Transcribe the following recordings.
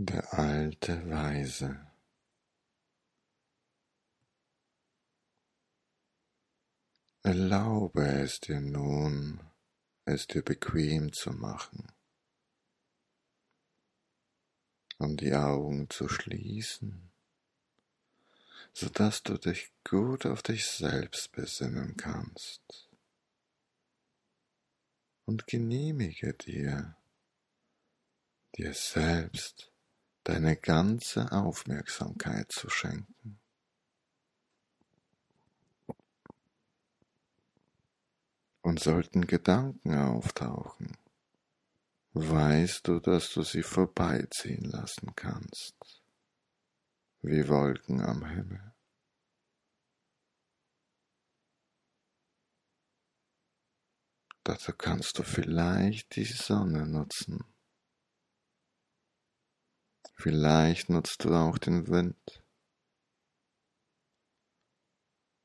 Der alte Weise. Erlaube es dir nun, es dir bequem zu machen und die Augen zu schließen, so dass du dich gut auf dich selbst besinnen kannst. Und genehmige dir, dir selbst deine ganze Aufmerksamkeit zu schenken. Und sollten Gedanken auftauchen, weißt du, dass du sie vorbeiziehen lassen kannst, wie Wolken am Himmel. Dazu kannst du vielleicht die Sonne nutzen. Vielleicht nutzt du auch den Wind.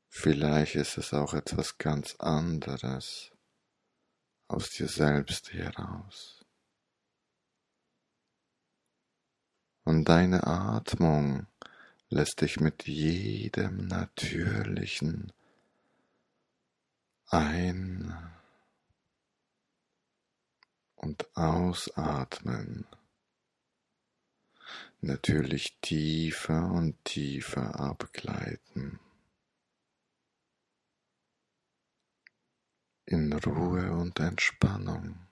Vielleicht ist es auch etwas ganz anderes aus dir selbst heraus. Und deine Atmung lässt dich mit jedem natürlichen Ein- und Ausatmen natürlich tiefer und tiefer abgleiten. In Ruhe und Entspannung.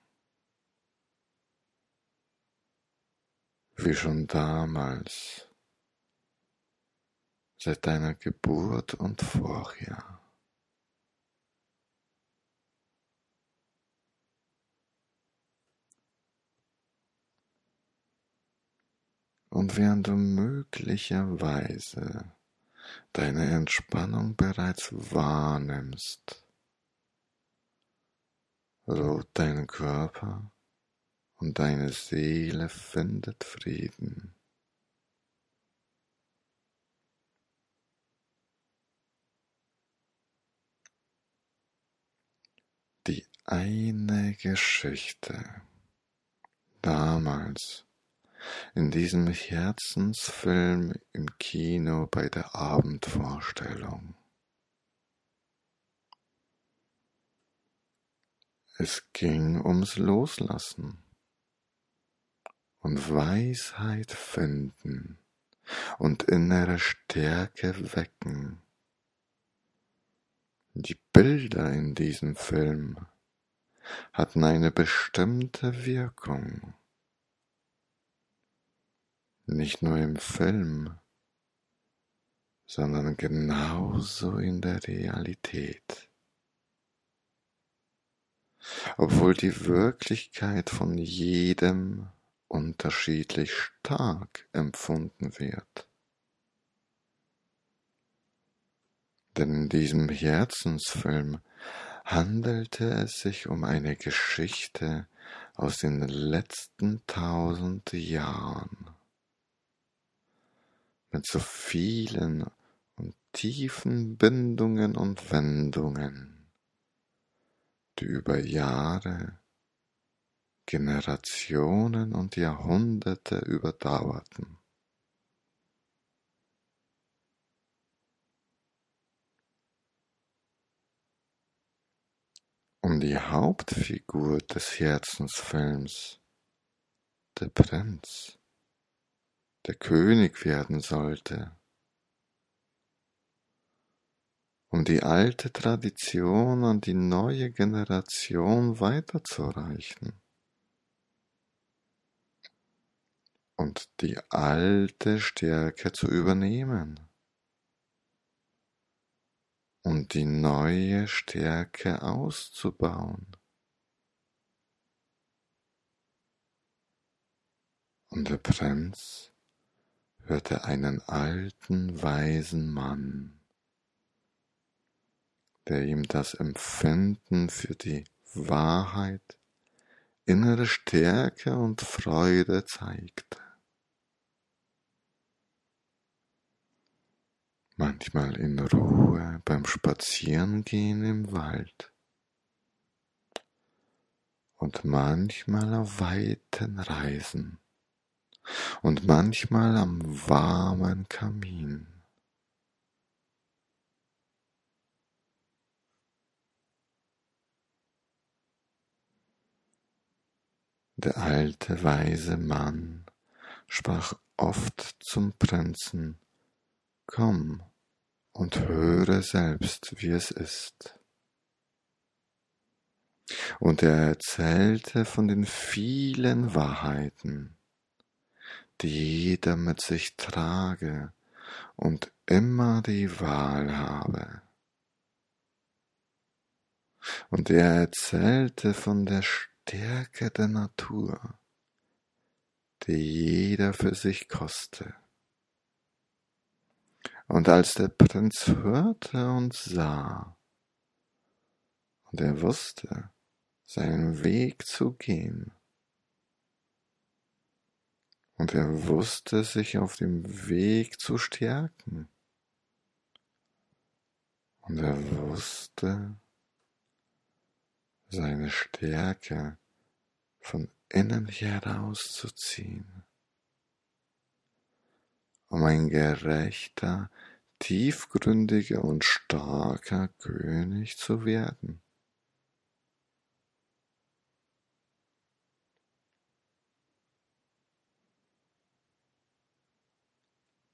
Wie schon damals, seit deiner Geburt und vorher. Und während du möglicherweise deine Entspannung bereits wahrnimmst, ruht dein Körper und deine Seele findet Frieden. Die eine Geschichte damals in diesem Herzensfilm im Kino bei der Abendvorstellung. Es ging ums Loslassen und Weisheit finden und innere Stärke wecken. Die Bilder in diesem Film hatten eine bestimmte Wirkung nicht nur im Film, sondern genauso in der Realität. Obwohl die Wirklichkeit von jedem unterschiedlich stark empfunden wird. Denn in diesem Herzensfilm handelte es sich um eine Geschichte aus den letzten tausend Jahren mit so vielen und tiefen Bindungen und Wendungen, die über Jahre, Generationen und Jahrhunderte überdauerten. Um die Hauptfigur des Herzensfilms, der Prinz, der König werden sollte, um die alte Tradition an die neue Generation weiterzureichen. Und die alte Stärke zu übernehmen. Und die neue Stärke auszubauen. Und der Prinz hörte einen alten, weisen Mann, der ihm das Empfinden für die Wahrheit, innere Stärke und Freude zeigte. Manchmal in Ruhe beim Spazierengehen im Wald und manchmal auf weiten Reisen und manchmal am warmen Kamin. Der alte weise Mann sprach oft zum Prinzen, Komm und höre selbst, wie es ist. Und er erzählte von den vielen Wahrheiten, die jeder mit sich trage und immer die Wahl habe. Und er erzählte von der Stärke der Natur, die jeder für sich koste. Und als der Prinz hörte und sah, und er wusste, seinen Weg zu gehen, und er wusste, sich auf dem Weg zu stärken, und er wusste, seine Stärke von innen herauszuziehen, um ein gerechter, tiefgründiger und starker König zu werden.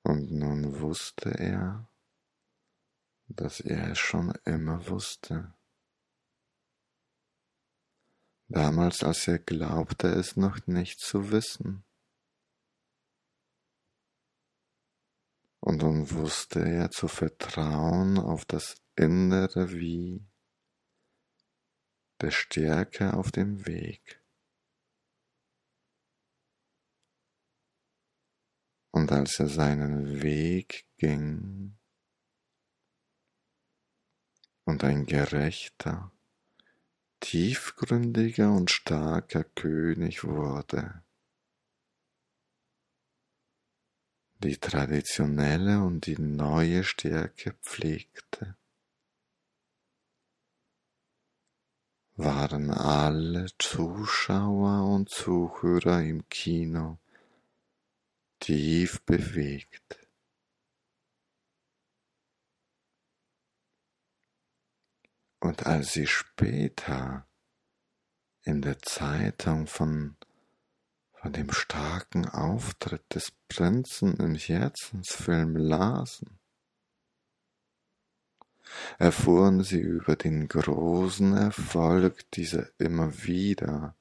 Und nun wusste er, dass er es schon immer wusste damals als er glaubte es noch nicht zu wissen. Und nun wusste er zu vertrauen auf das innere Wie der Stärke auf dem Weg. Und als er seinen Weg ging und ein gerechter, tiefgründiger und starker König wurde. die traditionelle und die neue Stärke pflegte, waren alle Zuschauer und Zuhörer im Kino tief bewegt. Und als sie später in der Zeitung von, von dem starken Auftritt des Prinzen im Herzensfilm lasen, erfuhren sie über den großen Erfolg dieser immer wieder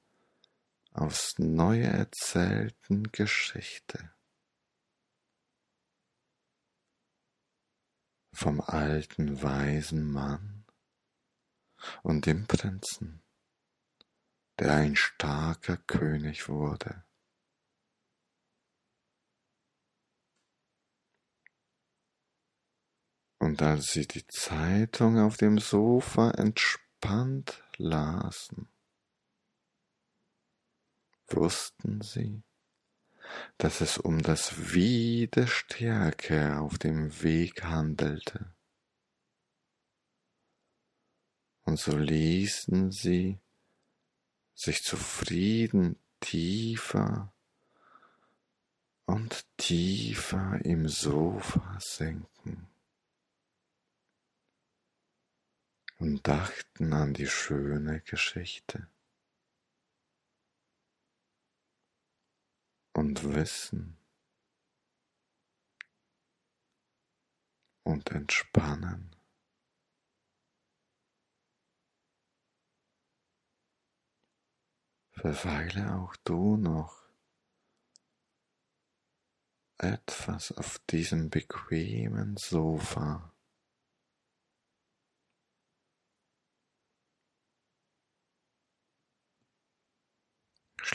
aufs Neue erzählten Geschichte. Vom alten weisen Mann, und dem Prinzen, der ein starker König wurde. Und als sie die Zeitung auf dem Sofa entspannt lasen, wussten sie, dass es um das Wie der Stärke auf dem Weg handelte. und so ließen sie sich zufrieden tiefer und tiefer im Sofa senken und dachten an die schöne Geschichte und Wissen und entspannen. verweile auch du noch etwas auf diesem bequemen Sofa.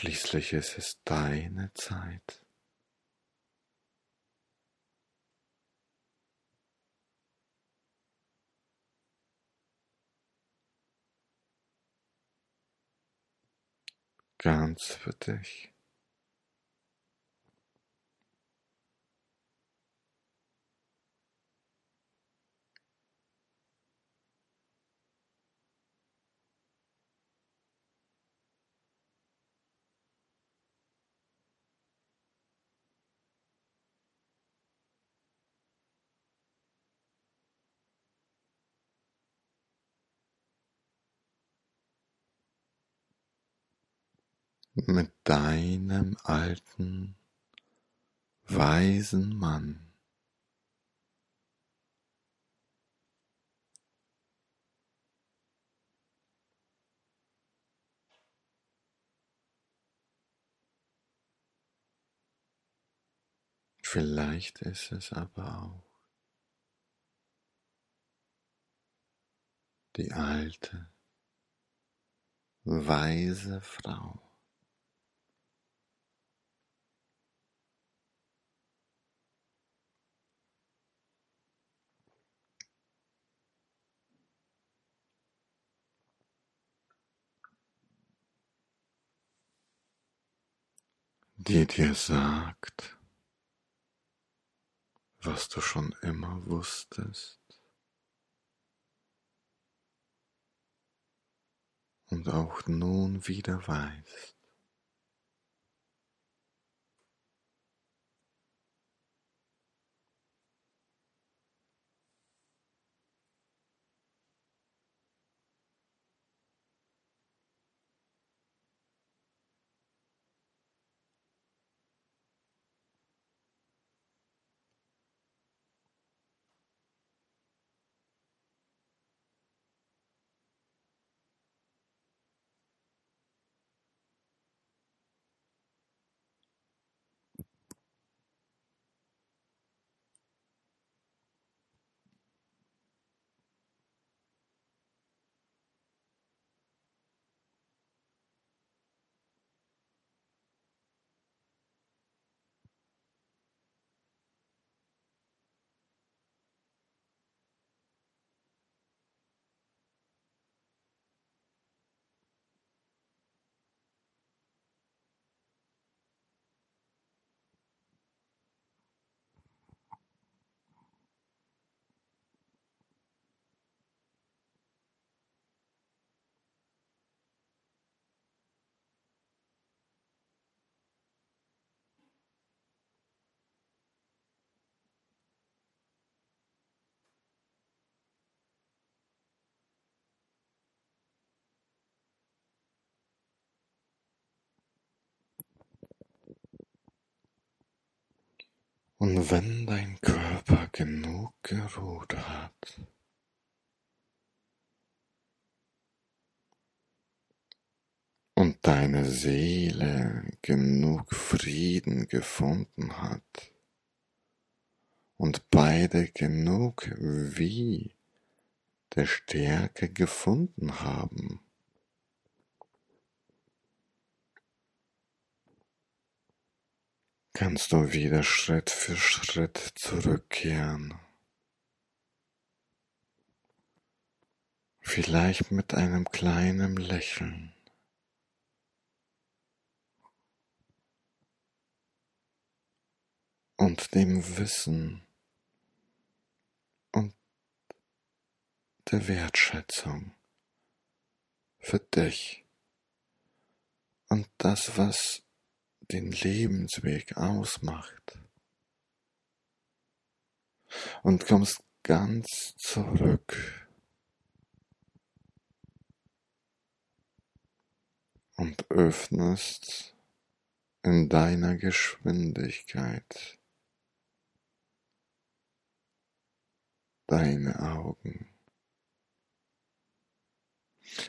Schließlich ist es deine Zeit. ganz für dich. Mit deinem alten, weisen Mann. Vielleicht ist es aber auch die alte, weise Frau. Die dir sagt, was du schon immer wusstest und auch nun wieder weißt. Und wenn dein Körper genug geruht hat, und deine Seele genug Frieden gefunden hat und beide genug wie der Stärke gefunden haben, kannst du wieder Schritt für Schritt zurückkehren. Vielleicht mit einem kleinen Lächeln. Und dem Wissen und der Wertschätzung für dich und das, was den Lebensweg ausmacht. Und kommst ganz zurück und öffnest in deiner Geschwindigkeit deine Augen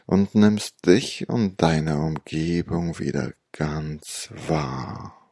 und nimmst dich und deine Umgebung wieder ganz wahr.